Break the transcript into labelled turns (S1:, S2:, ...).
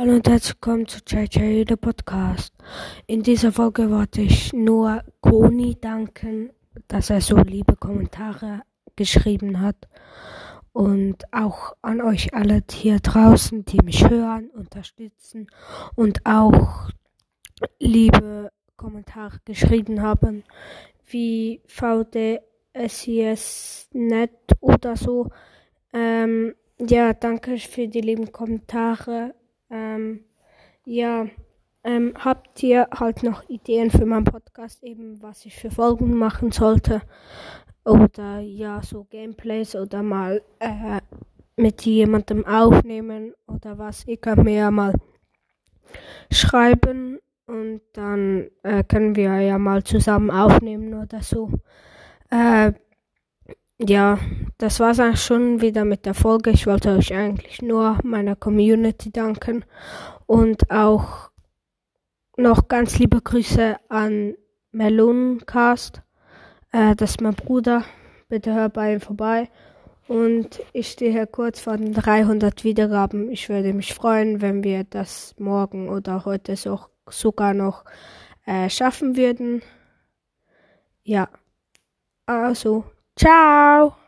S1: Hallo und herzlich willkommen zu JJ, der Podcast. In dieser Folge wollte ich nur Koni danken, dass er so liebe Kommentare geschrieben hat. Und auch an euch alle hier draußen, die mich hören, unterstützen und auch liebe Kommentare geschrieben haben, wie VDSIS net oder so. Ähm, ja, danke für die lieben Kommentare. Ähm, ja, ähm, habt ihr halt noch Ideen für meinen Podcast, eben was ich für Folgen machen sollte? Oder ja, so Gameplays oder mal äh, mit jemandem aufnehmen oder was? Ihr könnt mir ja mal schreiben und dann äh, können wir ja mal zusammen aufnehmen oder so. Äh, ja, das war's eigentlich schon wieder mit der Folge. Ich wollte euch eigentlich nur meiner Community danken und auch noch ganz liebe Grüße an Meloncast. Äh, das ist mein Bruder. Bitte hör bei ihm vorbei. Und ich stehe hier kurz vor den 300 Wiedergaben. Ich würde mich freuen, wenn wir das morgen oder heute so, sogar noch äh, schaffen würden. Ja, also Ciao!